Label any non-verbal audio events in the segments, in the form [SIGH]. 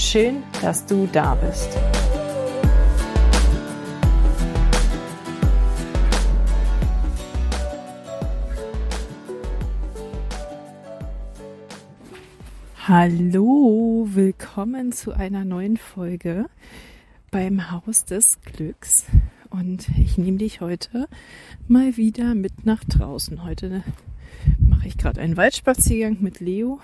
Schön, dass du da bist. Hallo, willkommen zu einer neuen Folge beim Haus des Glücks. Und ich nehme dich heute mal wieder mit nach draußen. Heute mache ich gerade einen Waldspaziergang mit Leo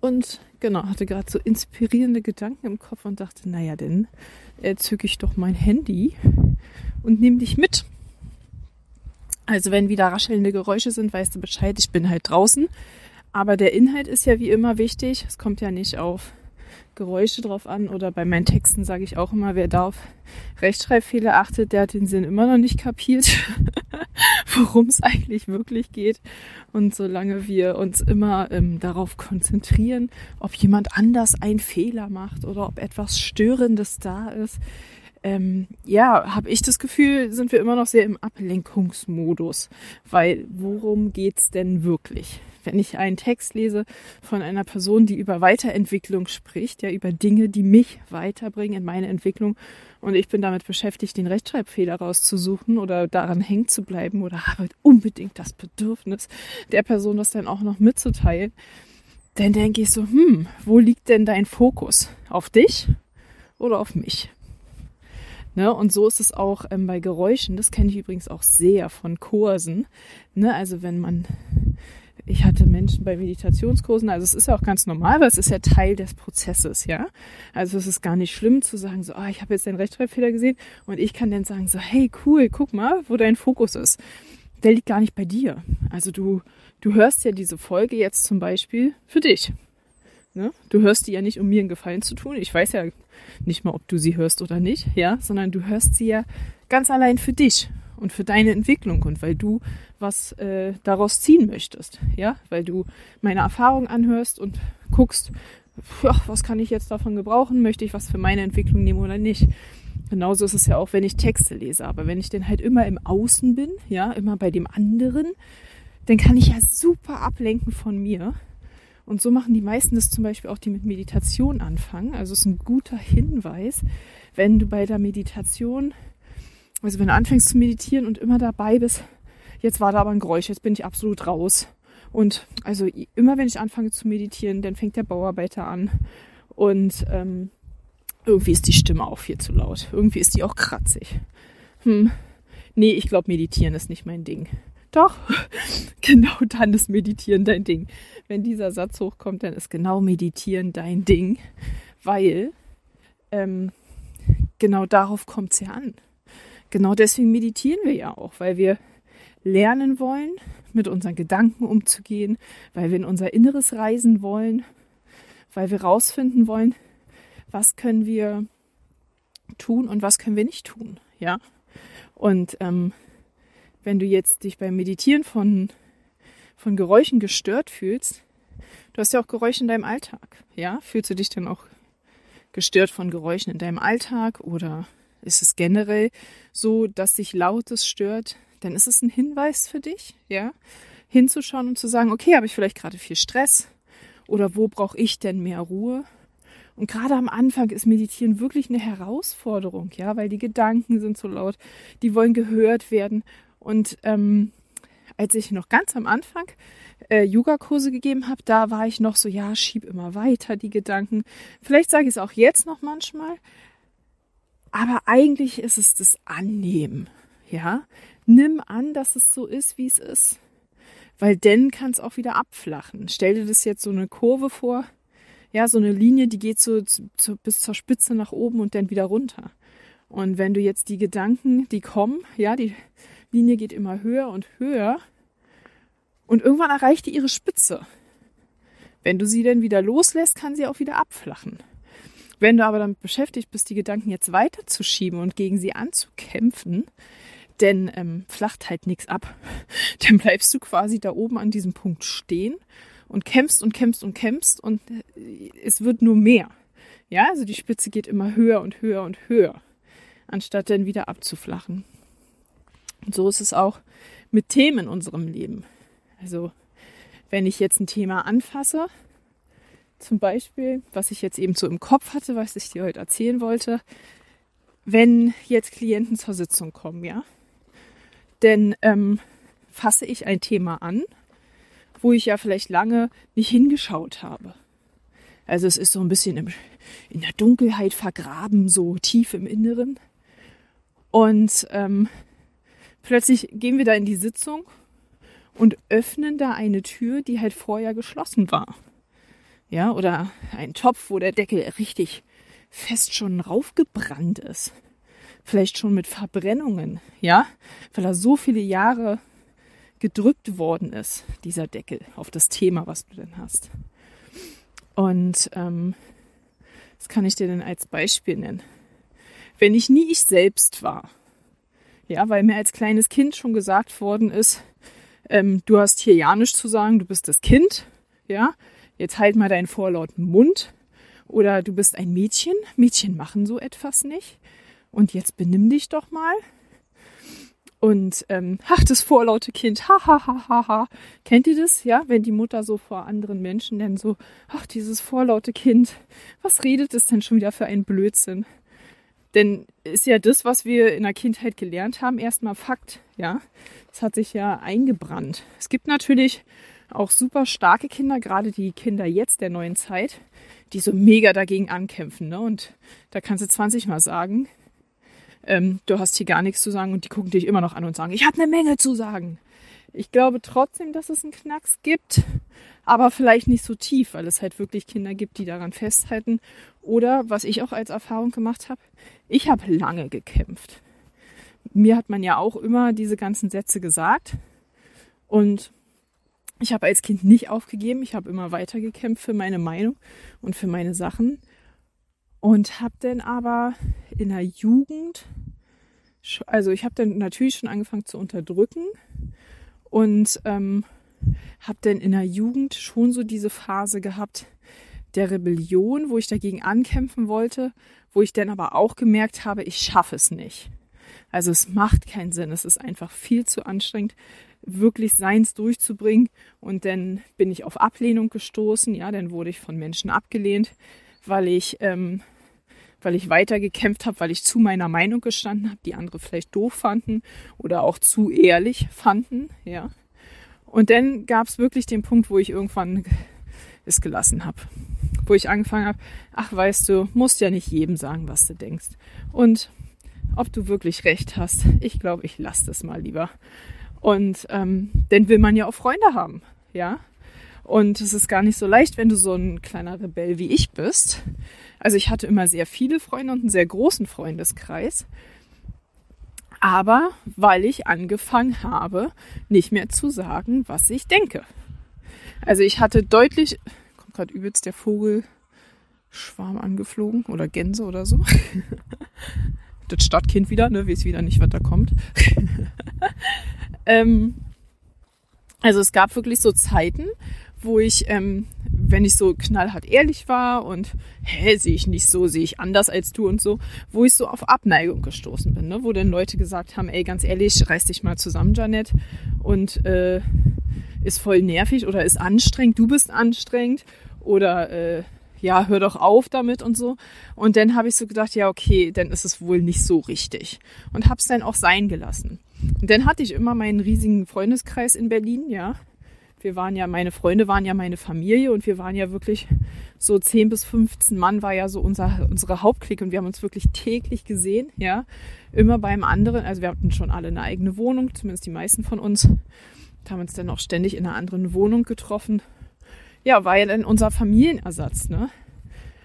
und genau, hatte gerade so inspirierende Gedanken im Kopf und dachte, naja, dann äh, zücke ich doch mein Handy und nehme dich mit. Also wenn wieder raschelnde Geräusche sind, weißt du Bescheid, ich bin halt draußen. Aber der Inhalt ist ja wie immer wichtig. Es kommt ja nicht auf Geräusche drauf an oder bei meinen Texten sage ich auch immer, wer da auf Rechtschreibfehler achtet, der hat den Sinn immer noch nicht kapiert, [LAUGHS] worum es eigentlich wirklich geht. Und solange wir uns immer ähm, darauf konzentrieren, ob jemand anders einen Fehler macht oder ob etwas Störendes da ist, ähm, ja, habe ich das Gefühl, sind wir immer noch sehr im Ablenkungsmodus. Weil worum geht's denn wirklich? Wenn ich einen Text lese von einer Person, die über Weiterentwicklung spricht, ja, über Dinge, die mich weiterbringen in meine Entwicklung und ich bin damit beschäftigt, den Rechtschreibfehler rauszusuchen oder daran hängen zu bleiben oder habe unbedingt das Bedürfnis, der Person das dann auch noch mitzuteilen, dann denke ich so, hm, wo liegt denn dein Fokus? Auf dich oder auf mich? Ne, und so ist es auch ähm, bei Geräuschen. Das kenne ich übrigens auch sehr von Kursen. Ne, also wenn man ich hatte Menschen bei Meditationskursen, also es ist ja auch ganz normal, weil es ist ja Teil des Prozesses, ja. Also es ist gar nicht schlimm zu sagen, so, ah, ich habe jetzt den Rechtschreibfehler gesehen und ich kann dann sagen, so, hey, cool, guck mal, wo dein Fokus ist. Der liegt gar nicht bei dir. Also du, du hörst ja diese Folge jetzt zum Beispiel für dich. Ne? Du hörst die ja nicht, um mir einen Gefallen zu tun. Ich weiß ja nicht mal, ob du sie hörst oder nicht, ja, sondern du hörst sie ja ganz allein für dich und für deine Entwicklung und weil du was äh, daraus ziehen möchtest, ja, weil du meine Erfahrung anhörst und guckst, ja, was kann ich jetzt davon gebrauchen, möchte ich was für meine Entwicklung nehmen oder nicht. Genauso ist es ja auch, wenn ich Texte lese, aber wenn ich denn halt immer im Außen bin, ja, immer bei dem anderen, dann kann ich ja super ablenken von mir. Und so machen die meisten das zum Beispiel auch, die mit Meditation anfangen. Also es ist ein guter Hinweis, wenn du bei der Meditation also wenn du anfängst zu meditieren und immer dabei bist, jetzt war da aber ein Geräusch, jetzt bin ich absolut raus. Und also immer wenn ich anfange zu meditieren, dann fängt der Bauarbeiter an. Und ähm, irgendwie ist die Stimme auch viel zu laut. Irgendwie ist die auch kratzig. Hm. Nee, ich glaube, meditieren ist nicht mein Ding. Doch, [LAUGHS] genau dann ist Meditieren dein Ding. Wenn dieser Satz hochkommt, dann ist genau Meditieren dein Ding, weil ähm, genau darauf kommt es ja an genau deswegen meditieren wir ja auch, weil wir lernen wollen, mit unseren Gedanken umzugehen, weil wir in unser Inneres reisen wollen, weil wir rausfinden wollen, was können wir tun und was können wir nicht tun, ja. Und ähm, wenn du jetzt dich beim Meditieren von von Geräuschen gestört fühlst, du hast ja auch Geräusche in deinem Alltag, ja? Fühlst du dich dann auch gestört von Geräuschen in deinem Alltag oder ist es generell so, dass sich Lautes stört, dann ist es ein Hinweis für dich, ja, hinzuschauen und zu sagen, okay, habe ich vielleicht gerade viel Stress oder wo brauche ich denn mehr Ruhe? Und gerade am Anfang ist Meditieren wirklich eine Herausforderung, ja, weil die Gedanken sind so laut, die wollen gehört werden. Und ähm, als ich noch ganz am Anfang äh, Yoga-Kurse gegeben habe, da war ich noch so, ja, schieb immer weiter die Gedanken. Vielleicht sage ich es auch jetzt noch manchmal, aber eigentlich ist es das Annehmen. Ja, nimm an, dass es so ist, wie es ist. Weil dann kann es auch wieder abflachen. Stell dir das jetzt so eine Kurve vor. Ja, so eine Linie, die geht so, so bis zur Spitze nach oben und dann wieder runter. Und wenn du jetzt die Gedanken, die kommen, ja, die Linie geht immer höher und höher und irgendwann erreicht die ihre Spitze. Wenn du sie dann wieder loslässt, kann sie auch wieder abflachen. Wenn du aber damit beschäftigt bist, die Gedanken jetzt weiterzuschieben und gegen sie anzukämpfen, denn ähm, flacht halt nichts ab, [LAUGHS] dann bleibst du quasi da oben an diesem Punkt stehen und kämpfst und kämpfst und kämpfst und äh, es wird nur mehr. Ja, also die Spitze geht immer höher und höher und höher, anstatt dann wieder abzuflachen. Und so ist es auch mit Themen in unserem Leben. Also, wenn ich jetzt ein Thema anfasse, zum Beispiel, was ich jetzt eben so im Kopf hatte, was ich dir heute erzählen wollte, wenn jetzt Klienten zur Sitzung kommen, ja, denn ähm, fasse ich ein Thema an, wo ich ja vielleicht lange nicht hingeschaut habe. Also es ist so ein bisschen im, in der Dunkelheit vergraben, so tief im Inneren. Und ähm, plötzlich gehen wir da in die Sitzung und öffnen da eine Tür, die halt vorher geschlossen war. Ja, oder ein Topf, wo der Deckel richtig fest schon raufgebrannt ist vielleicht schon mit Verbrennungen, ja, weil er so viele Jahre gedrückt worden ist, dieser Deckel auf das Thema, was du denn hast. Und ähm, das kann ich dir denn als Beispiel nennen. Wenn ich nie ich selbst war, ja, weil mir als kleines Kind schon gesagt worden ist, ähm, du hast hier ja nichts zu sagen, du bist das Kind, ja, jetzt halt mal deinen vorlauten Mund. Oder du bist ein Mädchen, Mädchen machen so etwas nicht und jetzt benimm dich doch mal. Und ähm, ach, das vorlaute Kind, ha, ha, ha, ha, ha. Kennt ihr das? Ja, wenn die Mutter so vor anderen Menschen dann so, ach, dieses vorlaute Kind, was redet es denn schon wieder für einen Blödsinn? Denn ist ja das, was wir in der Kindheit gelernt haben, erstmal Fakt, ja. Das hat sich ja eingebrannt. Es gibt natürlich auch super starke Kinder, gerade die Kinder jetzt der neuen Zeit, die so mega dagegen ankämpfen. Ne? Und da kannst du 20 Mal sagen, ähm, du hast hier gar nichts zu sagen und die gucken dich immer noch an und sagen, ich habe eine Menge zu sagen. Ich glaube trotzdem, dass es einen Knacks gibt, aber vielleicht nicht so tief, weil es halt wirklich Kinder gibt, die daran festhalten. Oder was ich auch als Erfahrung gemacht habe, ich habe lange gekämpft. Mir hat man ja auch immer diese ganzen Sätze gesagt und ich habe als Kind nicht aufgegeben, ich habe immer weiter gekämpft für meine Meinung und für meine Sachen. Und habe dann aber in der Jugend, also ich habe dann natürlich schon angefangen zu unterdrücken und ähm, habe dann in der Jugend schon so diese Phase gehabt der Rebellion, wo ich dagegen ankämpfen wollte, wo ich dann aber auch gemerkt habe, ich schaffe es nicht. Also es macht keinen Sinn, es ist einfach viel zu anstrengend, wirklich Seins durchzubringen. Und dann bin ich auf Ablehnung gestoßen, ja, dann wurde ich von Menschen abgelehnt, weil ich ähm, weil ich weiter gekämpft habe, weil ich zu meiner Meinung gestanden habe, die andere vielleicht doof fanden oder auch zu ehrlich fanden, ja. Und dann gab es wirklich den Punkt, wo ich irgendwann es gelassen habe, wo ich angefangen habe, ach weißt du, musst ja nicht jedem sagen, was du denkst. Und ob du wirklich recht hast, ich glaube, ich lasse das mal lieber. Und ähm, denn will man ja auch Freunde haben, ja. Und es ist gar nicht so leicht, wenn du so ein kleiner Rebell wie ich bist, also ich hatte immer sehr viele Freunde und einen sehr großen Freundeskreis. Aber weil ich angefangen habe, nicht mehr zu sagen, was ich denke. Also ich hatte deutlich, kommt gerade übelst der Vogelschwarm angeflogen oder Gänse oder so. [LAUGHS] das Stadtkind wieder, ne, weiß wieder nicht, was da kommt. [LAUGHS] ähm, also es gab wirklich so Zeiten, wo ich ähm, wenn ich so knallhart ehrlich war und hä, sehe ich nicht so, sehe ich anders als du und so, wo ich so auf Abneigung gestoßen bin, ne? wo dann Leute gesagt haben, ey, ganz ehrlich, reiß dich mal zusammen, Janet, und äh, ist voll nervig oder ist anstrengend, du bist anstrengend. Oder äh, ja, hör doch auf damit und so. Und dann habe ich so gedacht, ja, okay, dann ist es wohl nicht so richtig. Und habe es dann auch sein gelassen. Und dann hatte ich immer meinen riesigen Freundeskreis in Berlin, ja wir waren ja, meine Freunde waren ja meine Familie und wir waren ja wirklich so 10 bis 15 Mann war ja so unser, unsere Hauptklick und wir haben uns wirklich täglich gesehen, ja. Immer beim anderen, also wir hatten schon alle eine eigene Wohnung, zumindest die meisten von uns. Da haben uns dann auch ständig in einer anderen Wohnung getroffen. Ja, war ja dann unser Familienersatz, ne.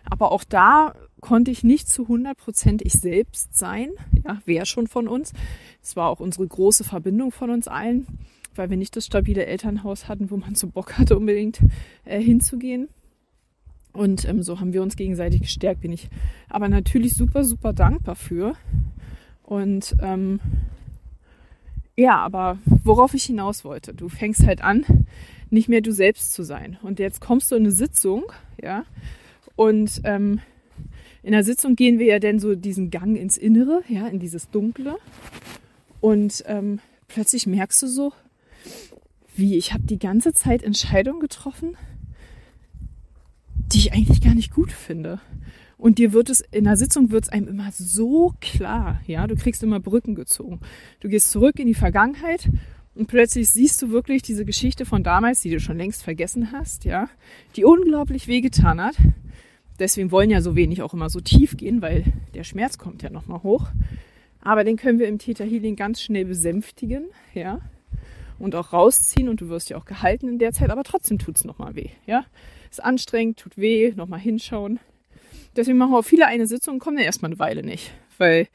Aber auch da konnte ich nicht zu 100 Prozent ich selbst sein. Ja, wer schon von uns. Es war auch unsere große Verbindung von uns allen weil wir nicht das stabile Elternhaus hatten, wo man so Bock hatte, unbedingt äh, hinzugehen. Und ähm, so haben wir uns gegenseitig gestärkt, bin ich aber natürlich super, super dankbar für. Und ähm, ja, aber worauf ich hinaus wollte, du fängst halt an, nicht mehr du selbst zu sein. Und jetzt kommst du in eine Sitzung, ja, und ähm, in der Sitzung gehen wir ja dann so diesen Gang ins Innere, ja, in dieses Dunkle. Und ähm, plötzlich merkst du so, wie ich habe die ganze Zeit Entscheidungen getroffen, die ich eigentlich gar nicht gut finde. Und dir wird es, in der Sitzung wird es einem immer so klar, ja, du kriegst immer Brücken gezogen. Du gehst zurück in die Vergangenheit und plötzlich siehst du wirklich diese Geschichte von damals, die du schon längst vergessen hast, ja, die unglaublich wehgetan hat. Deswegen wollen ja so wenig auch immer so tief gehen, weil der Schmerz kommt ja nochmal hoch. Aber den können wir im Theta Healing ganz schnell besänftigen, ja, und auch rausziehen und du wirst ja auch gehalten in der Zeit, aber trotzdem tut's nochmal weh, ja. Ist anstrengend, tut weh, nochmal hinschauen. Deswegen machen auch viele eine Sitzung und kommen dann erstmal eine Weile nicht, weil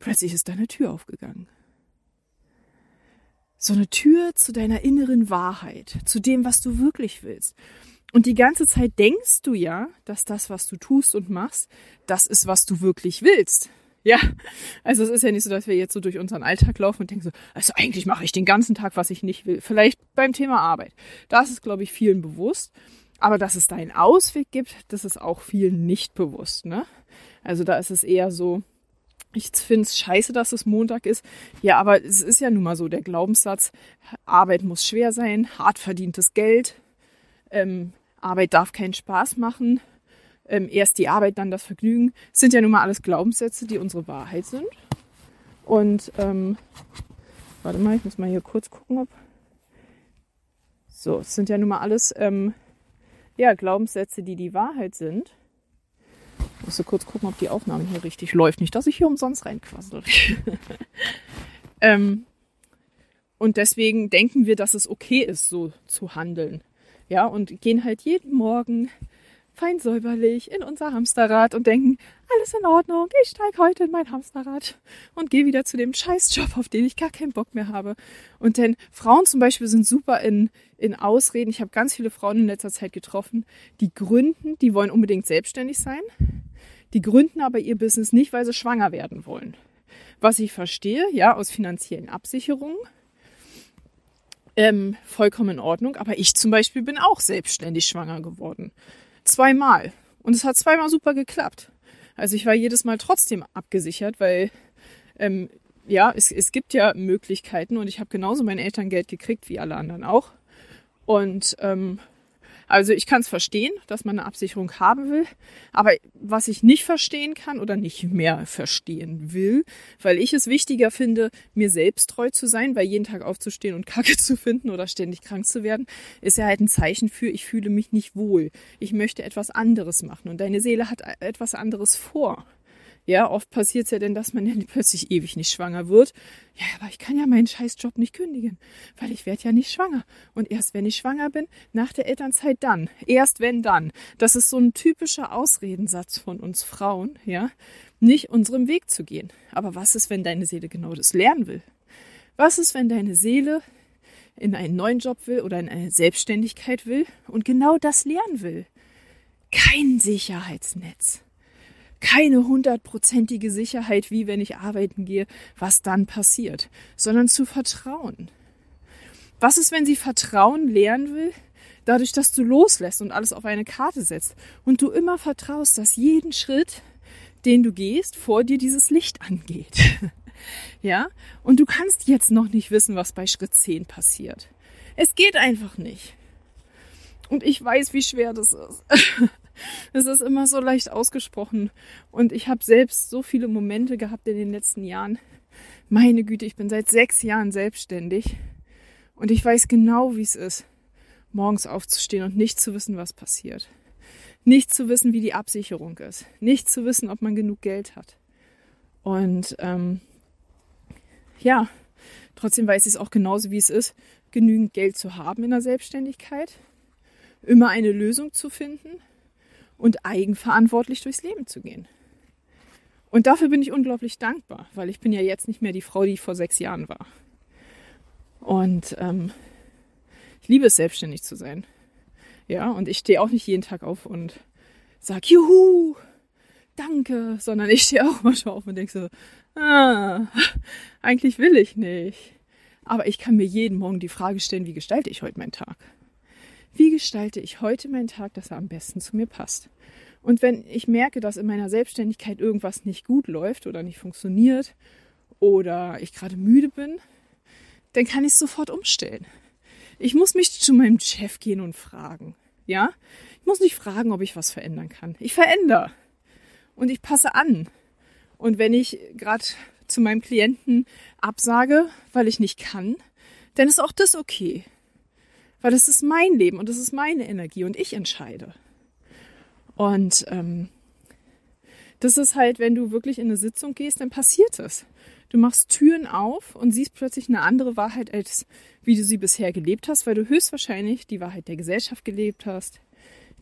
plötzlich ist deine Tür aufgegangen. So eine Tür zu deiner inneren Wahrheit, zu dem, was du wirklich willst. Und die ganze Zeit denkst du ja, dass das, was du tust und machst, das ist, was du wirklich willst. Ja, also es ist ja nicht so, dass wir jetzt so durch unseren Alltag laufen und denken so, also eigentlich mache ich den ganzen Tag, was ich nicht will. Vielleicht beim Thema Arbeit. Das ist, glaube ich, vielen bewusst. Aber dass es da einen Ausweg gibt, das ist auch vielen nicht bewusst. Ne? Also da ist es eher so, ich finde es scheiße, dass es Montag ist. Ja, aber es ist ja nun mal so der Glaubenssatz, Arbeit muss schwer sein, hart verdientes Geld, ähm, Arbeit darf keinen Spaß machen, ähm, erst die Arbeit, dann das Vergnügen. Sind ja nun mal alles Glaubenssätze, die unsere Wahrheit sind. Und ähm, warte mal, ich muss mal hier kurz gucken, ob. So, es sind ja nun mal alles ähm, ja, Glaubenssätze, die die Wahrheit sind. Ich muss so kurz gucken, ob die Aufnahme hier richtig läuft. Nicht, dass ich hier umsonst reinquassel. [LAUGHS] ähm, und deswegen denken wir, dass es okay ist, so zu handeln. Ja, und gehen halt jeden Morgen fein säuberlich in unser Hamsterrad und denken, alles in Ordnung, ich steige heute in mein Hamsterrad und gehe wieder zu dem Scheißjob, auf den ich gar keinen Bock mehr habe. Und denn Frauen zum Beispiel sind super in, in Ausreden. Ich habe ganz viele Frauen in letzter Zeit getroffen, die gründen, die wollen unbedingt selbstständig sein, die gründen aber ihr Business nicht, weil sie schwanger werden wollen. Was ich verstehe, ja, aus finanziellen Absicherungen. Ähm, vollkommen in Ordnung. Aber ich zum Beispiel bin auch selbstständig schwanger geworden. Zweimal. Und es hat zweimal super geklappt. Also ich war jedes Mal trotzdem abgesichert, weil ähm, ja, es, es gibt ja Möglichkeiten und ich habe genauso mein Elterngeld gekriegt wie alle anderen auch. Und ähm, also ich kann es verstehen, dass man eine Absicherung haben will, aber was ich nicht verstehen kann oder nicht mehr verstehen will, weil ich es wichtiger finde, mir selbst treu zu sein, weil jeden Tag aufzustehen und [LAUGHS] Kacke zu finden oder ständig krank zu werden, ist ja halt ein Zeichen für, ich fühle mich nicht wohl. Ich möchte etwas anderes machen und deine Seele hat etwas anderes vor. Ja, oft passiert es ja denn, dass man ja [LAUGHS] plötzlich ewig nicht schwanger wird. Ja, aber ich kann ja meinen Scheißjob nicht kündigen, weil ich werde ja nicht schwanger. Und erst wenn ich schwanger bin, nach der Elternzeit dann. Erst wenn dann. Das ist so ein typischer Ausredensatz von uns Frauen, ja, nicht unserem Weg zu gehen. Aber was ist, wenn deine Seele genau das lernen will? Was ist, wenn deine Seele in einen neuen Job will oder in eine Selbstständigkeit will und genau das lernen will? Kein Sicherheitsnetz keine hundertprozentige Sicherheit, wie wenn ich arbeiten gehe, was dann passiert, sondern zu vertrauen. Was ist, wenn sie Vertrauen lernen will? Dadurch, dass du loslässt und alles auf eine Karte setzt und du immer vertraust, dass jeden Schritt, den du gehst, vor dir dieses Licht angeht. [LAUGHS] ja? Und du kannst jetzt noch nicht wissen, was bei Schritt 10 passiert. Es geht einfach nicht. Und ich weiß, wie schwer das ist. [LAUGHS] Es ist immer so leicht ausgesprochen. Und ich habe selbst so viele Momente gehabt in den letzten Jahren. Meine Güte, ich bin seit sechs Jahren selbstständig. Und ich weiß genau, wie es ist, morgens aufzustehen und nicht zu wissen, was passiert. Nicht zu wissen, wie die Absicherung ist. Nicht zu wissen, ob man genug Geld hat. Und ähm, ja, trotzdem weiß ich es auch genauso, wie es ist, genügend Geld zu haben in der Selbstständigkeit, immer eine Lösung zu finden und eigenverantwortlich durchs Leben zu gehen. Und dafür bin ich unglaublich dankbar, weil ich bin ja jetzt nicht mehr die Frau, die ich vor sechs Jahren war. Und ähm, ich liebe es, selbstständig zu sein. Ja, und ich stehe auch nicht jeden Tag auf und sag, juhu, danke, sondern ich stehe [LAUGHS] auch manchmal auf und denke so, ah, eigentlich will ich nicht. Aber ich kann mir jeden Morgen die Frage stellen, wie gestalte ich heute meinen Tag? Wie gestalte ich heute meinen Tag, dass er am besten zu mir passt? Und wenn ich merke, dass in meiner Selbstständigkeit irgendwas nicht gut läuft oder nicht funktioniert oder ich gerade müde bin, dann kann ich es sofort umstellen. Ich muss mich zu meinem Chef gehen und fragen. Ja? Ich muss nicht fragen, ob ich was verändern kann. Ich verändere. Und ich passe an. Und wenn ich gerade zu meinem Klienten absage, weil ich nicht kann, dann ist auch das okay. Weil es ist mein Leben und es ist meine Energie und ich entscheide. Und ähm, das ist halt, wenn du wirklich in eine Sitzung gehst, dann passiert es. Du machst Türen auf und siehst plötzlich eine andere Wahrheit, als wie du sie bisher gelebt hast, weil du höchstwahrscheinlich die Wahrheit der Gesellschaft gelebt hast,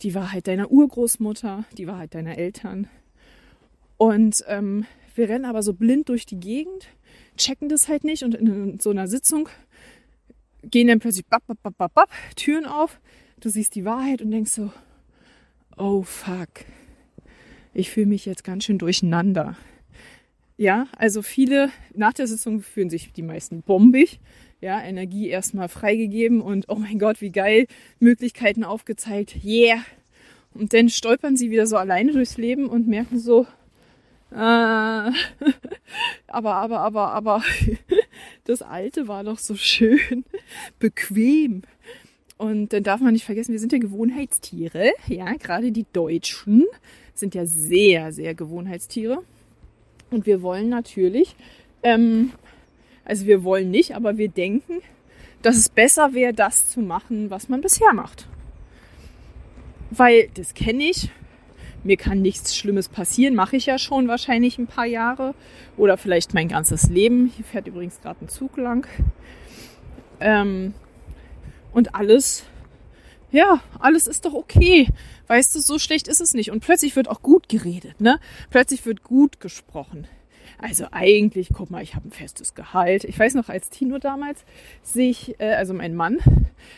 die Wahrheit deiner Urgroßmutter, die Wahrheit deiner Eltern. Und ähm, wir rennen aber so blind durch die Gegend, checken das halt nicht und in so einer Sitzung gehen dann plötzlich bap, bap, bap, bap, bap, Türen auf. Du siehst die Wahrheit und denkst so, oh fuck, ich fühle mich jetzt ganz schön durcheinander. Ja, also viele nach der Sitzung fühlen sich die meisten bombig. Ja, Energie erstmal freigegeben und oh mein Gott, wie geil, Möglichkeiten aufgezeigt, yeah. Und dann stolpern sie wieder so alleine durchs Leben und merken so, äh, [LAUGHS] aber, aber, aber, aber, das Alte war doch so schön [LAUGHS] bequem. Und dann darf man nicht vergessen, wir sind ja Gewohnheitstiere. Ja, gerade die Deutschen sind ja sehr, sehr Gewohnheitstiere. Und wir wollen natürlich, ähm, also wir wollen nicht, aber wir denken, dass es besser wäre, das zu machen, was man bisher macht. Weil das kenne ich. Mir kann nichts Schlimmes passieren, mache ich ja schon wahrscheinlich ein paar Jahre oder vielleicht mein ganzes Leben. Hier fährt übrigens gerade ein Zug lang. Ähm, und alles, ja, alles ist doch okay. Weißt du, so schlecht ist es nicht. Und plötzlich wird auch gut geredet, ne? Plötzlich wird gut gesprochen. Also eigentlich, guck mal, ich habe ein festes Gehalt. Ich weiß noch, als Tino damals sich, äh, also mein Mann,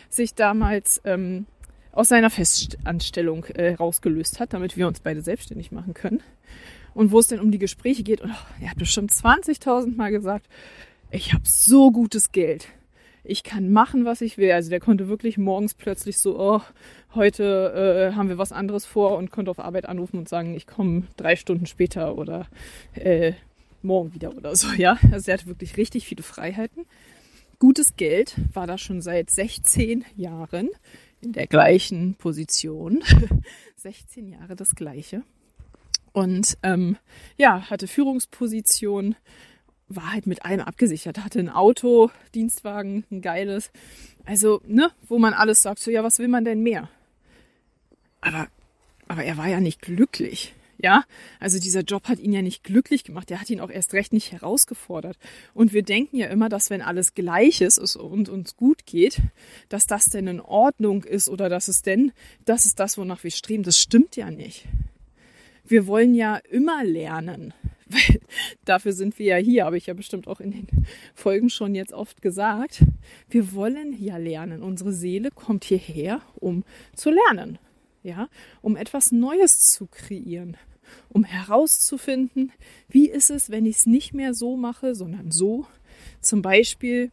sich damals ähm, aus seiner Festanstellung äh, rausgelöst hat, damit wir uns beide selbstständig machen können. Und wo es denn um die Gespräche geht, und oh, er hat bestimmt 20.000 Mal gesagt, ich habe so gutes Geld ich kann machen, was ich will. Also der konnte wirklich morgens plötzlich so, oh, heute äh, haben wir was anderes vor und konnte auf Arbeit anrufen und sagen, ich komme drei Stunden später oder äh, morgen wieder oder so, ja. Also er hatte wirklich richtig viele Freiheiten. Gutes Geld war da schon seit 16 Jahren in der gleichen Position. [LAUGHS] 16 Jahre das gleiche. Und ähm, ja, hatte Führungsposition, war halt mit allem abgesichert, hatte ein Auto, Dienstwagen, ein geiles. Also, ne, wo man alles sagt, so, ja, was will man denn mehr? Aber, aber er war ja nicht glücklich. Ja, also dieser Job hat ihn ja nicht glücklich gemacht. Der hat ihn auch erst recht nicht herausgefordert. Und wir denken ja immer, dass wenn alles gleich ist und uns gut geht, dass das denn in Ordnung ist oder dass es denn, das ist das, wonach wir streben. Das stimmt ja nicht. Wir wollen ja immer lernen. [LAUGHS] Weil dafür sind wir ja hier, habe ich ja bestimmt auch in den Folgen schon jetzt oft gesagt. Wir wollen ja lernen. Unsere Seele kommt hierher, um zu lernen. Ja, um etwas Neues zu kreieren, um herauszufinden, wie ist es, wenn ich es nicht mehr so mache, sondern so. Zum Beispiel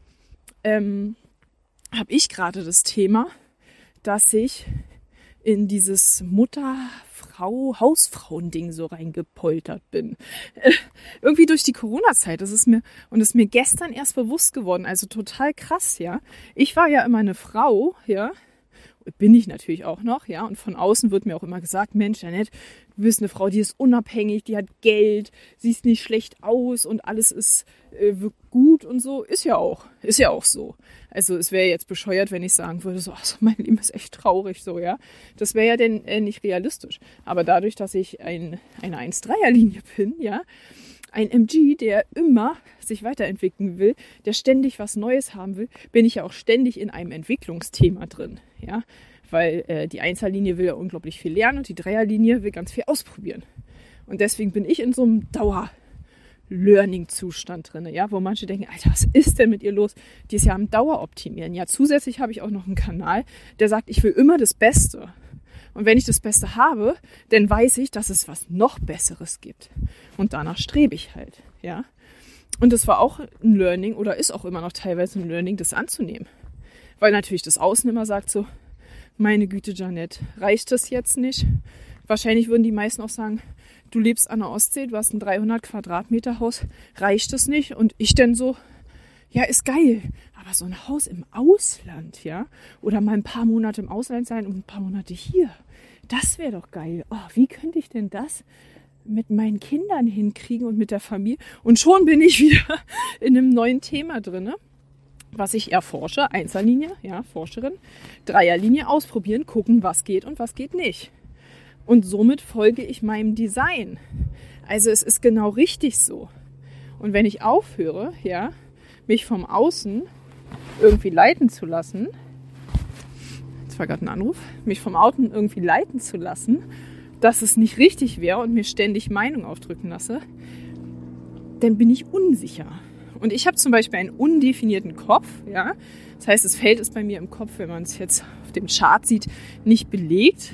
ähm, habe ich gerade das Thema, dass ich in dieses Mutter Frau, Hausfrauending so reingepoltert bin. Äh, [LAUGHS] irgendwie durch die Corona-Zeit. Das ist mir, und ist mir gestern erst bewusst geworden. Also total krass, ja. Ich war ja immer eine Frau, ja. Bin ich natürlich auch noch, ja. Und von außen wird mir auch immer gesagt, Mensch, Janette, du bist eine Frau, die ist unabhängig, die hat Geld, siehst nicht schlecht aus und alles ist äh, gut und so. Ist ja auch, ist ja auch so. Also es wäre jetzt bescheuert, wenn ich sagen würde, so, also mein Leben ist echt traurig, so, ja. Das wäre ja denn äh, nicht realistisch. Aber dadurch, dass ich ein, eine 1-3er-Linie bin, ja, ein MG, der immer sich weiterentwickeln will, der ständig was Neues haben will, bin ich ja auch ständig in einem Entwicklungsthema drin, ja weil äh, die Einzellinie will ja unglaublich viel lernen und die Dreierlinie will ganz viel ausprobieren. Und deswegen bin ich in so einem Dauer-Learning-Zustand drin, ja, wo manche denken, Alter, was ist denn mit ihr los? Die ist ja am Daueroptimieren. Ja, zusätzlich habe ich auch noch einen Kanal, der sagt, ich will immer das Beste. Und wenn ich das Beste habe, dann weiß ich, dass es was noch Besseres gibt. Und danach strebe ich halt, ja. Und das war auch ein Learning oder ist auch immer noch teilweise ein Learning, das anzunehmen. Weil natürlich das Außen immer sagt so, meine Güte, Janette, reicht das jetzt nicht? Wahrscheinlich würden die meisten auch sagen, du lebst an der Ostsee, du hast ein 300 Quadratmeter Haus, reicht das nicht? Und ich denn so, ja, ist geil. Aber so ein Haus im Ausland, ja, oder mal ein paar Monate im Ausland sein und ein paar Monate hier, das wäre doch geil. Oh, wie könnte ich denn das mit meinen Kindern hinkriegen und mit der Familie? Und schon bin ich [LAUGHS] wieder in einem neuen Thema drin, was ich erforsche. Einzellinie, ja, Forscherin. Dreierlinie ausprobieren, gucken, was geht und was geht nicht. Und somit folge ich meinem Design. Also es ist genau richtig so. Und wenn ich aufhöre, ja, mich vom Außen irgendwie leiten zu lassen, das war gerade ein Anruf, mich vom Außen irgendwie leiten zu lassen, dass es nicht richtig wäre und mir ständig Meinung aufdrücken lasse, dann bin ich unsicher. Und ich habe zum Beispiel einen undefinierten Kopf, ja. Das heißt, das Feld ist bei mir im Kopf, wenn man es jetzt auf dem Chart sieht, nicht belegt.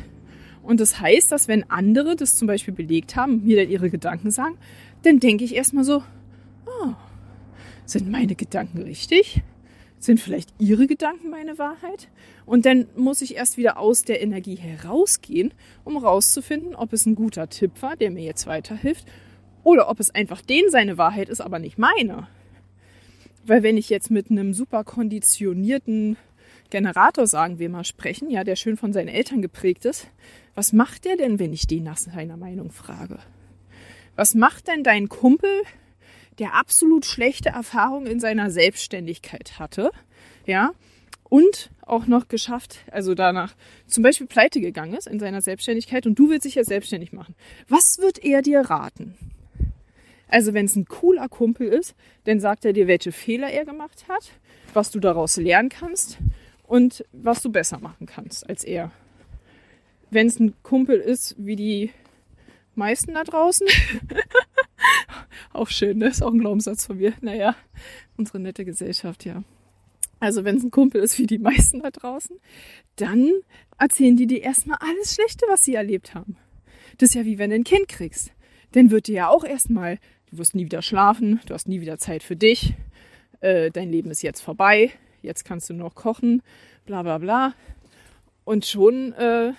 Und das heißt, dass wenn andere das zum Beispiel belegt haben, mir dann ihre Gedanken sagen, dann denke ich erstmal so, sind meine Gedanken richtig? Sind vielleicht Ihre Gedanken meine Wahrheit? Und dann muss ich erst wieder aus der Energie herausgehen, um rauszufinden, ob es ein guter Tipp war, der mir jetzt weiterhilft, oder ob es einfach den seine Wahrheit ist, aber nicht meine. Weil wenn ich jetzt mit einem super konditionierten Generator, sagen wir mal, sprechen, ja, der schön von seinen Eltern geprägt ist, was macht der denn, wenn ich den nach seiner Meinung frage? Was macht denn dein Kumpel, der absolut schlechte Erfahrungen in seiner Selbstständigkeit hatte, ja, und auch noch geschafft, also danach zum Beispiel pleite gegangen ist in seiner Selbstständigkeit und du willst dich ja selbstständig machen. Was wird er dir raten? Also wenn es ein cooler Kumpel ist, dann sagt er dir, welche Fehler er gemacht hat, was du daraus lernen kannst und was du besser machen kannst als er. Wenn es ein Kumpel ist, wie die meisten da draußen, [LAUGHS] [LAUGHS] auch schön, ne? Ist auch ein Glaubenssatz von mir. Naja, unsere nette Gesellschaft, ja. Also wenn es ein Kumpel ist wie die meisten da draußen, dann erzählen die dir erstmal alles Schlechte, was sie erlebt haben. Das ist ja wie wenn du ein Kind kriegst. Dann wird dir ja auch erstmal, du wirst nie wieder schlafen, du hast nie wieder Zeit für dich, äh, dein Leben ist jetzt vorbei, jetzt kannst du noch kochen, bla bla bla. Und schon, äh,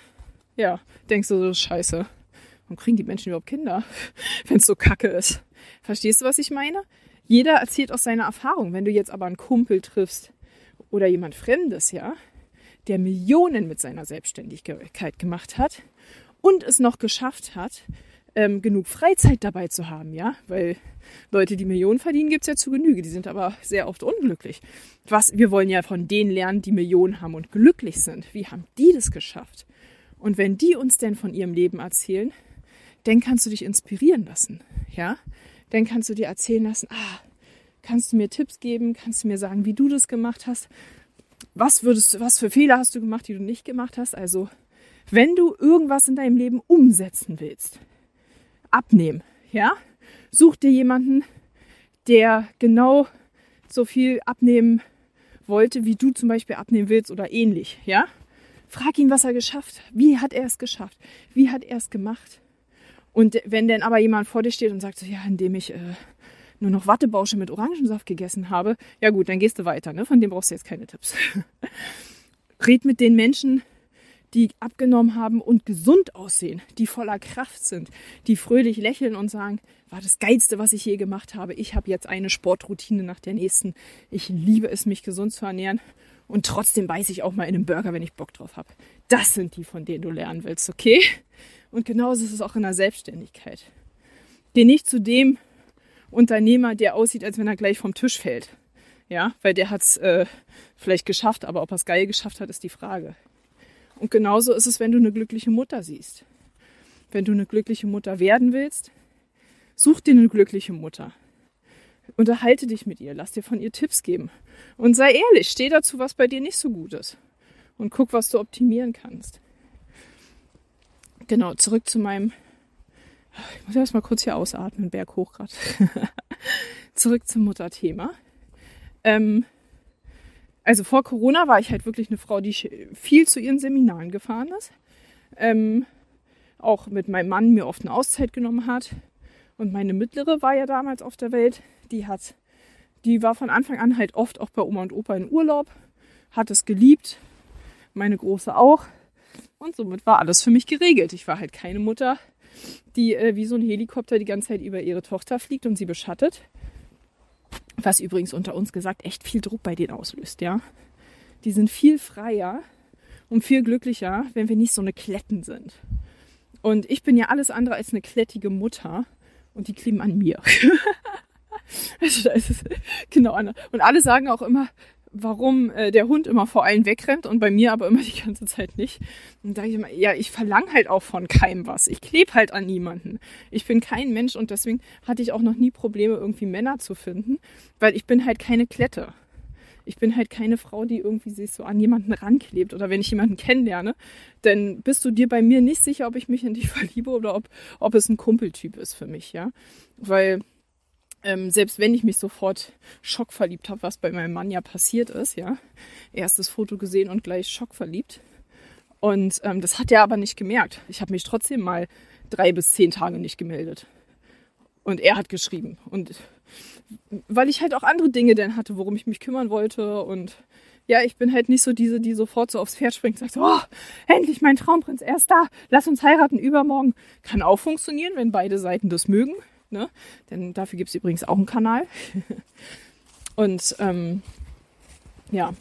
ja, denkst du so, scheiße, warum kriegen die Menschen überhaupt Kinder, [LAUGHS] wenn es so kacke ist? Verstehst du, was ich meine? Jeder erzählt aus seiner Erfahrung. Wenn du jetzt aber einen Kumpel triffst oder jemand Fremdes, ja, der Millionen mit seiner Selbstständigkeit gemacht hat und es noch geschafft hat, ähm, genug Freizeit dabei zu haben, ja, weil Leute, die Millionen verdienen, gibt's ja zu Genüge, die sind aber sehr oft unglücklich. Was, wir wollen ja von denen lernen, die Millionen haben und glücklich sind. Wie haben die das geschafft? Und wenn die uns denn von ihrem Leben erzählen, dann kannst du dich inspirieren lassen, ja dann kannst du dir erzählen lassen, ah, kannst du mir Tipps geben, kannst du mir sagen, wie du das gemacht hast, was würdest was für Fehler hast du gemacht, die du nicht gemacht hast. Also, wenn du irgendwas in deinem Leben umsetzen willst, abnehmen, ja, such dir jemanden, der genau so viel abnehmen wollte, wie du zum Beispiel abnehmen willst oder ähnlich, ja. Frag ihn, was er geschafft hat. Wie hat er es geschafft? Wie hat er es gemacht? Und wenn dann aber jemand vor dir steht und sagt so, ja, indem ich äh, nur noch Wattebausche mit Orangensaft gegessen habe, ja gut, dann gehst du weiter, ne? Von dem brauchst du jetzt keine Tipps. [LAUGHS] Red mit den Menschen, die abgenommen haben und gesund aussehen, die voller Kraft sind, die fröhlich lächeln und sagen, war das Geilste, was ich je gemacht habe. Ich habe jetzt eine Sportroutine nach der nächsten. Ich liebe es, mich gesund zu ernähren. Und trotzdem beiße ich auch mal in einen Burger, wenn ich Bock drauf habe. Das sind die, von denen du lernen willst, okay? Und genauso ist es auch in der Selbstständigkeit. Geh nicht zu dem Unternehmer, der aussieht, als wenn er gleich vom Tisch fällt. Ja, weil der hat es äh, vielleicht geschafft, aber ob er es geil geschafft hat, ist die Frage. Und genauso ist es, wenn du eine glückliche Mutter siehst. Wenn du eine glückliche Mutter werden willst, such dir eine glückliche Mutter. Unterhalte dich mit ihr, lass dir von ihr Tipps geben. Und sei ehrlich, steh dazu, was bei dir nicht so gut ist. Und guck, was du optimieren kannst. Genau, zurück zu meinem. Ich muss erst mal kurz hier ausatmen, Berg hoch gerade. [LAUGHS] zurück zum Mutterthema. Ähm, also vor Corona war ich halt wirklich eine Frau, die viel zu ihren Seminaren gefahren ist. ähm, auch mit meinem Mann mir oft eine Auszeit genommen hat. Und meine mittlere war ja damals auf der Welt, die hat, die war von Anfang an halt oft auch bei Oma und Opa in Urlaub, hat es geliebt, meine große auch. Und somit war alles für mich geregelt. Ich war halt keine Mutter, die äh, wie so ein Helikopter die ganze Zeit über ihre Tochter fliegt und sie beschattet. Was übrigens unter uns gesagt echt viel Druck bei denen auslöst, ja. Die sind viel freier und viel glücklicher, wenn wir nicht so eine Kletten sind. Und ich bin ja alles andere als eine klettige Mutter und die kleben an mir. [LAUGHS] also da ist es genau. Und alle sagen auch immer, warum äh, der Hund immer vor allen wegrennt und bei mir aber immer [LAUGHS] die ganze Zeit nicht. Und da ich immer, ja, ich verlange halt auch von keinem was. Ich klebe halt an niemanden. Ich bin kein Mensch und deswegen hatte ich auch noch nie Probleme, irgendwie Männer zu finden, weil ich bin halt keine Klette. Ich bin halt keine Frau, die irgendwie sich so an jemanden ranklebt oder wenn ich jemanden kennenlerne, dann bist du dir bei mir nicht sicher, ob ich mich in dich [LAUGHS] verliebe oder ob, ob es ein Kumpeltyp ist für mich, ja. Weil ähm, selbst wenn ich mich sofort schockverliebt habe, was bei meinem Mann ja passiert ist, ja, erstes Foto gesehen und gleich schockverliebt. Und ähm, das hat er aber nicht gemerkt. Ich habe mich trotzdem mal drei bis zehn Tage nicht gemeldet. Und er hat geschrieben. Und weil ich halt auch andere Dinge dann hatte, worum ich mich kümmern wollte. Und ja, ich bin halt nicht so diese, die sofort so aufs Pferd springt und sagt, oh, endlich mein Traumprinz, er ist da, lass uns heiraten übermorgen. Kann auch funktionieren, wenn beide Seiten das mögen. Ne? Denn dafür gibt es übrigens auch einen Kanal. [LAUGHS] Und ähm, ja,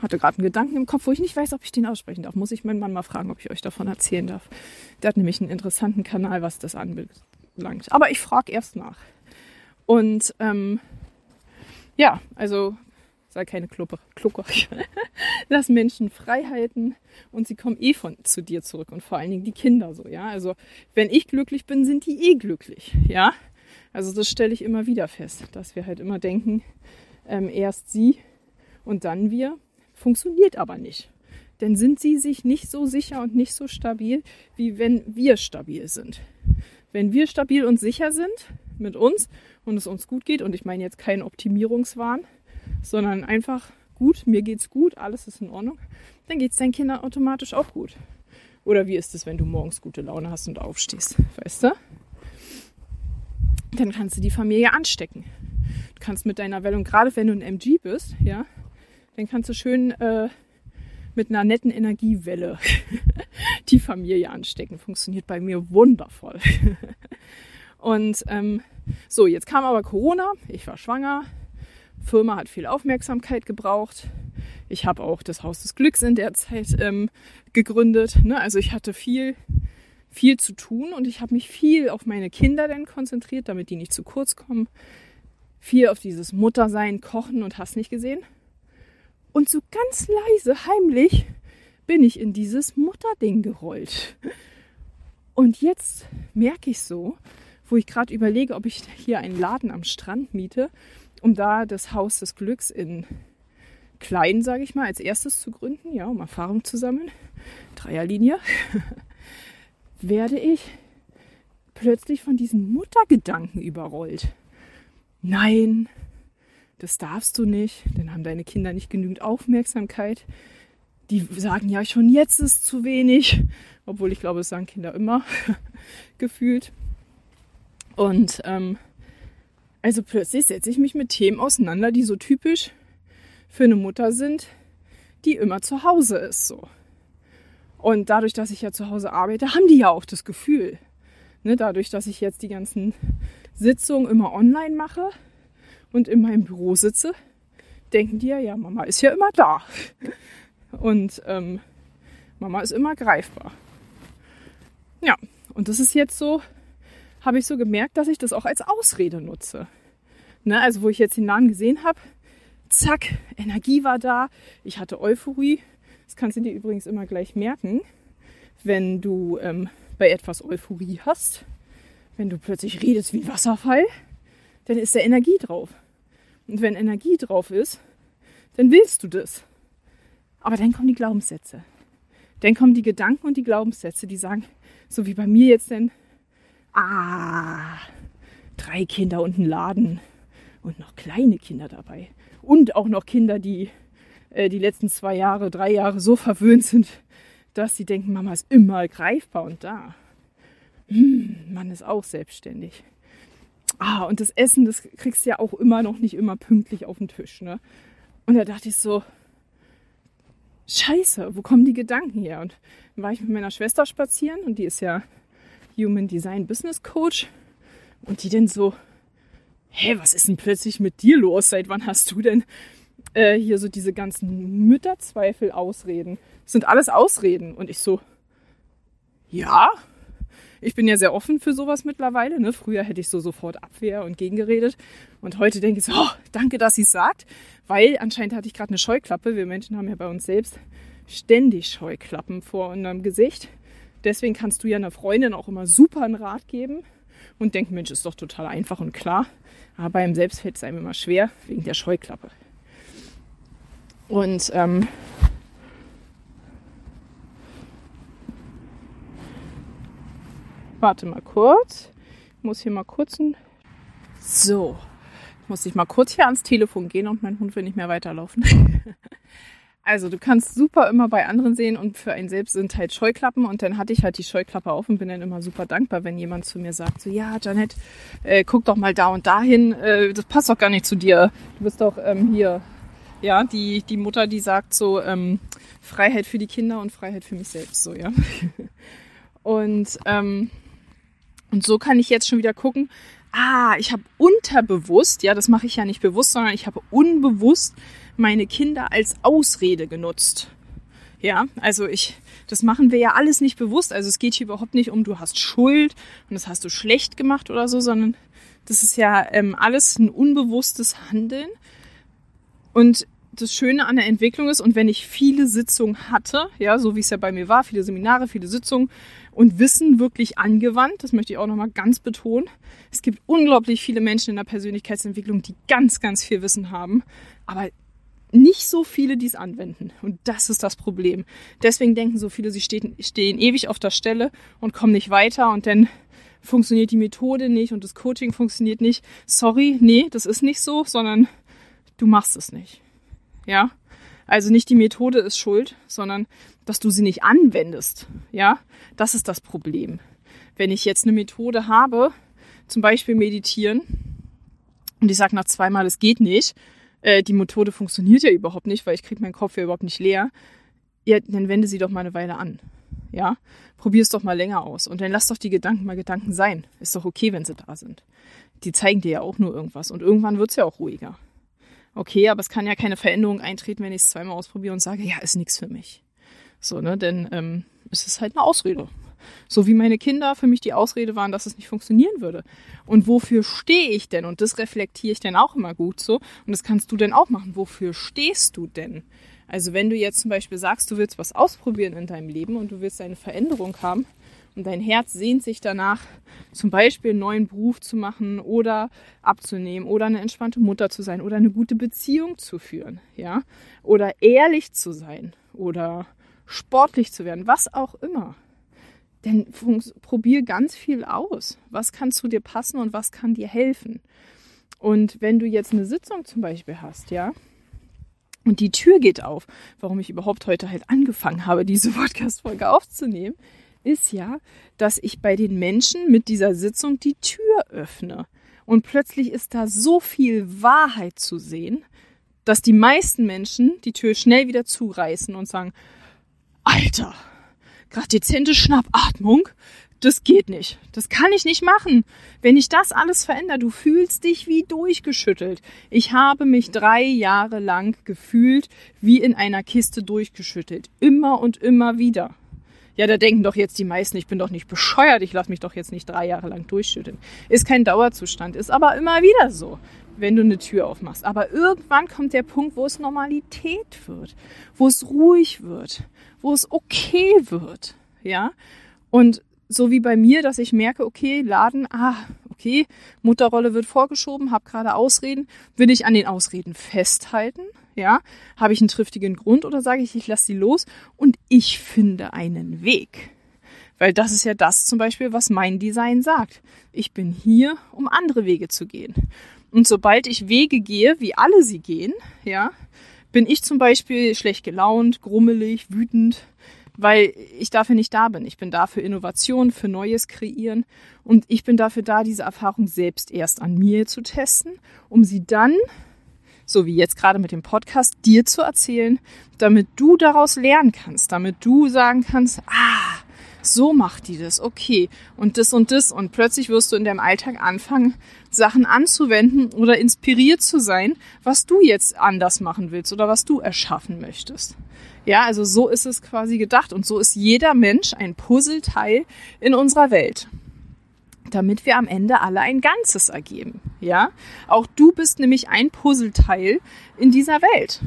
hatte gerade einen Gedanken im Kopf, wo ich nicht weiß, ob ich den aussprechen darf. Muss ich meinen Mann mal fragen, ob ich euch davon erzählen darf. Der hat nämlich einen interessanten Kanal, was das anbelangt. Aber ich frage erst nach. Und ähm, ja, also sei keine Kluppe, Klucker. [LAUGHS] Lass Menschen Freiheiten und sie kommen eh von zu dir zurück und vor allen Dingen die Kinder so, ja. Also wenn ich glücklich bin, sind die eh glücklich, ja. Also das stelle ich immer wieder fest, dass wir halt immer denken, ähm, erst sie und dann wir, funktioniert aber nicht. Denn sind sie sich nicht so sicher und nicht so stabil, wie wenn wir stabil sind. Wenn wir stabil und sicher sind mit uns und es uns gut geht, und ich meine jetzt keinen Optimierungswahn, sondern einfach gut, mir geht's gut, alles ist in Ordnung, dann geht's deinen Kindern automatisch auch gut. Oder wie ist es, wenn du morgens gute Laune hast und aufstehst, weißt du? Dann kannst du die Familie anstecken. Du kannst mit deiner Welle, und gerade wenn du ein MG bist, ja, dann kannst du schön äh, mit einer netten Energiewelle [LAUGHS] die Familie anstecken. Funktioniert bei mir wundervoll. [LAUGHS] und ähm, so, jetzt kam aber Corona, ich war schwanger, Firma hat viel Aufmerksamkeit gebraucht. Ich habe auch das Haus des Glücks in der Zeit ähm, gegründet. Ne? Also ich hatte viel, viel zu tun und ich habe mich viel auf meine Kinder dann konzentriert, damit die nicht zu kurz kommen. Viel auf dieses Muttersein, Kochen und hast nicht gesehen. Und so ganz leise, heimlich bin ich in dieses Mutterding gerollt. Und jetzt merke ich so, wo ich gerade überlege, ob ich hier einen Laden am Strand miete um da das Haus des Glücks in klein, sage ich mal, als erstes zu gründen, ja, um Erfahrung zu sammeln, Dreierlinie, [LAUGHS] werde ich plötzlich von diesen Muttergedanken überrollt. Nein, das darfst du nicht, dann haben deine Kinder nicht genügend Aufmerksamkeit. Die sagen ja schon jetzt ist zu wenig, obwohl ich glaube, es sagen Kinder immer [LAUGHS] gefühlt. Und ähm, also plötzlich setze ich mich mit Themen auseinander, die so typisch für eine Mutter sind, die immer zu Hause ist so. Und dadurch, dass ich ja zu Hause arbeite, haben die ja auch das Gefühl. Ne, dadurch, dass ich jetzt die ganzen Sitzungen immer online mache und in meinem Büro sitze, denken die ja, ja, Mama ist ja immer da. Und ähm, Mama ist immer greifbar. Ja, und das ist jetzt so habe ich so gemerkt, dass ich das auch als Ausrede nutze. Ne, also wo ich jetzt den Laden gesehen habe, zack, Energie war da, ich hatte Euphorie. Das kannst du dir übrigens immer gleich merken, wenn du ähm, bei etwas Euphorie hast. Wenn du plötzlich redest wie ein Wasserfall, dann ist da Energie drauf. Und wenn Energie drauf ist, dann willst du das. Aber dann kommen die Glaubenssätze. Dann kommen die Gedanken und die Glaubenssätze, die sagen, so wie bei mir jetzt denn, Ah, drei Kinder und ein Laden. Und noch kleine Kinder dabei. Und auch noch Kinder, die äh, die letzten zwei Jahre, drei Jahre so verwöhnt sind, dass sie denken, Mama ist immer greifbar und da. Hm, Mann ist auch selbstständig. Ah, und das Essen, das kriegst du ja auch immer noch nicht immer pünktlich auf den Tisch, ne? Und da dachte ich so, Scheiße, wo kommen die Gedanken her? Und dann war ich mit meiner Schwester spazieren und die ist ja Human Design Business Coach. Und die denn so, hä, was ist denn plötzlich mit dir los? Seit wann hast du denn äh, hier so diese ganzen Mütterzweifel, Ausreden? Das sind alles Ausreden. Und ich so, ja, ich bin ja sehr offen für sowas mittlerweile. Ne? Früher hätte ich so sofort Abwehr und gegengeredet. Und heute denke ich so, oh, danke, dass sie es sagt. Weil anscheinend hatte ich gerade eine Scheuklappe. Wir Menschen haben ja bei uns selbst ständig Scheuklappen vor unserem Gesicht. Deswegen kannst du ja einer Freundin auch immer super einen Rat geben und denken, Mensch, ist doch total einfach und klar. Aber beim Selbst fällt es einem immer schwer wegen der Scheuklappe. Und ähm, warte mal kurz. Ich muss hier mal kurz ein. So, muss ich mal kurz hier ans Telefon gehen und mein Hund will nicht mehr weiterlaufen. [LAUGHS] also du kannst super immer bei anderen sehen und für einen selbst sind halt Scheuklappen und dann hatte ich halt die Scheuklappe auf und bin dann immer super dankbar, wenn jemand zu mir sagt, so ja, Janet, äh, guck doch mal da und dahin, äh, das passt doch gar nicht zu dir. Du bist doch ähm, hier, ja, die, die Mutter, die sagt so, ähm, Freiheit für die Kinder und Freiheit für mich selbst, so, ja. [LAUGHS] und, ähm, und so kann ich jetzt schon wieder gucken, ah, ich habe unterbewusst, ja, das mache ich ja nicht bewusst, sondern ich habe unbewusst meine Kinder als Ausrede genutzt. Ja, also ich, das machen wir ja alles nicht bewusst. Also es geht hier überhaupt nicht um, du hast Schuld und das hast du schlecht gemacht oder so, sondern das ist ja ähm, alles ein unbewusstes Handeln. Und das Schöne an der Entwicklung ist, und wenn ich viele Sitzungen hatte, ja, so wie es ja bei mir war, viele Seminare, viele Sitzungen und Wissen wirklich angewandt, das möchte ich auch nochmal ganz betonen. Es gibt unglaublich viele Menschen in der Persönlichkeitsentwicklung, die ganz, ganz viel Wissen haben, aber nicht so viele, die es anwenden. Und das ist das Problem. Deswegen denken so viele, sie stehen, stehen ewig auf der Stelle und kommen nicht weiter und dann funktioniert die Methode nicht und das Coaching funktioniert nicht. Sorry, nee, das ist nicht so, sondern du machst es nicht. Ja? Also nicht die Methode ist schuld, sondern dass du sie nicht anwendest. Ja? Das ist das Problem. Wenn ich jetzt eine Methode habe, zum Beispiel meditieren, und ich sage nach zweimal, es geht nicht, äh, die Methode funktioniert ja überhaupt nicht, weil ich kriege meinen Kopf ja überhaupt nicht leer, ja, dann wende sie doch mal eine Weile an. Ja, probier es doch mal länger aus und dann lass doch die Gedanken mal Gedanken sein. Ist doch okay, wenn sie da sind. Die zeigen dir ja auch nur irgendwas und irgendwann wird's ja auch ruhiger. Okay, aber es kann ja keine Veränderung eintreten, wenn ich es zweimal ausprobiere und sage, ja, ist nichts für mich. So, ne, denn ähm, es ist halt eine Ausrede. So wie meine Kinder für mich die Ausrede waren, dass es nicht funktionieren würde. Und wofür stehe ich denn? Und das reflektiere ich dann auch immer gut so. Und das kannst du denn auch machen. Wofür stehst du denn? Also wenn du jetzt zum Beispiel sagst, du willst was ausprobieren in deinem Leben und du willst eine Veränderung haben und dein Herz sehnt sich danach, zum Beispiel einen neuen Beruf zu machen oder abzunehmen oder eine entspannte Mutter zu sein oder eine gute Beziehung zu führen, ja, oder ehrlich zu sein oder sportlich zu werden, was auch immer. Denn probier ganz viel aus. Was kann zu dir passen und was kann dir helfen? Und wenn du jetzt eine Sitzung zum Beispiel hast, ja, und die Tür geht auf, warum ich überhaupt heute halt angefangen habe, diese [LAUGHS] Podcast-Folge aufzunehmen, ist ja, dass ich bei den Menschen mit dieser Sitzung die Tür öffne. Und plötzlich ist da so viel Wahrheit zu sehen, dass die meisten Menschen die Tür schnell wieder zureißen und sagen, Alter, gerade dezente Schnappatmung, das geht nicht. Das kann ich nicht machen. Wenn ich das alles verändere, du fühlst dich wie durchgeschüttelt. Ich habe mich drei Jahre lang gefühlt wie in einer Kiste durchgeschüttelt. Immer und immer wieder. Ja, da denken doch jetzt die meisten, ich bin doch nicht bescheuert, ich lasse mich doch jetzt nicht drei Jahre lang durchschütteln. Ist kein Dauerzustand, ist aber immer wieder so, wenn du eine Tür aufmachst. Aber irgendwann kommt der Punkt, wo es Normalität wird, wo es ruhig wird, wo es okay wird. Ja, und so wie bei mir, dass ich merke, okay, Laden, ah, okay, Mutterrolle wird vorgeschoben, habe gerade Ausreden, will ich an den Ausreden festhalten? Ja, habe ich einen triftigen Grund oder sage ich, ich lasse sie los und ich finde einen Weg? Weil das ist ja das zum Beispiel, was mein Design sagt. Ich bin hier, um andere Wege zu gehen. Und sobald ich Wege gehe, wie alle sie gehen, ja, bin ich zum Beispiel schlecht gelaunt, grummelig, wütend, weil ich dafür nicht da bin. Ich bin da für Innovation, für Neues kreieren. Und ich bin dafür da, diese Erfahrung selbst erst an mir zu testen, um sie dann, so wie jetzt gerade mit dem Podcast, dir zu erzählen, damit du daraus lernen kannst, damit du sagen kannst, ah, so macht die das, okay, und das und das. Und plötzlich wirst du in deinem Alltag anfangen, Sachen anzuwenden oder inspiriert zu sein, was du jetzt anders machen willst oder was du erschaffen möchtest. Ja, also so ist es quasi gedacht und so ist jeder Mensch ein Puzzleteil in unserer Welt damit wir am Ende alle ein Ganzes ergeben. Ja, auch du bist nämlich ein Puzzleteil in dieser Welt.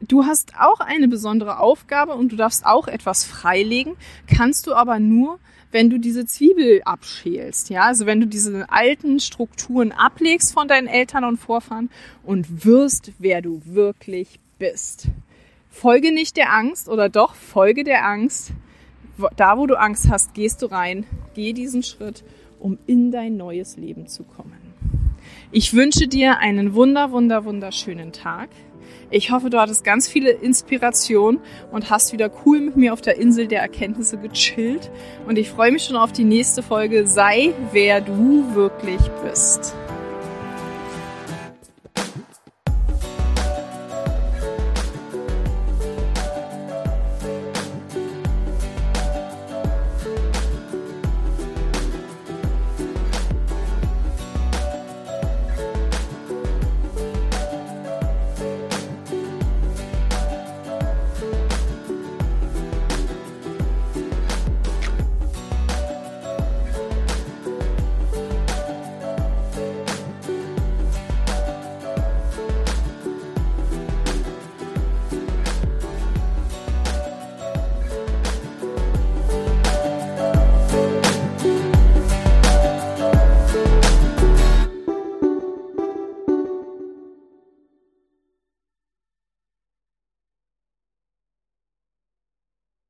Du hast auch eine besondere Aufgabe und du darfst auch etwas freilegen, kannst du aber nur, wenn du diese Zwiebel abschälst, ja, also wenn du diese alten Strukturen ablegst von deinen Eltern und Vorfahren und wirst, wer du wirklich bist. Folge nicht der Angst oder doch folge der Angst. Da, wo du Angst hast, gehst du rein, geh diesen Schritt, um in dein neues Leben zu kommen. Ich wünsche dir einen wunder, wunder, wunderschönen Tag. Ich hoffe, du hattest ganz viele Inspirationen und hast wieder cool mit mir auf der Insel der Erkenntnisse gechillt. Und ich freue mich schon auf die nächste Folge. Sei, wer du wirklich bist.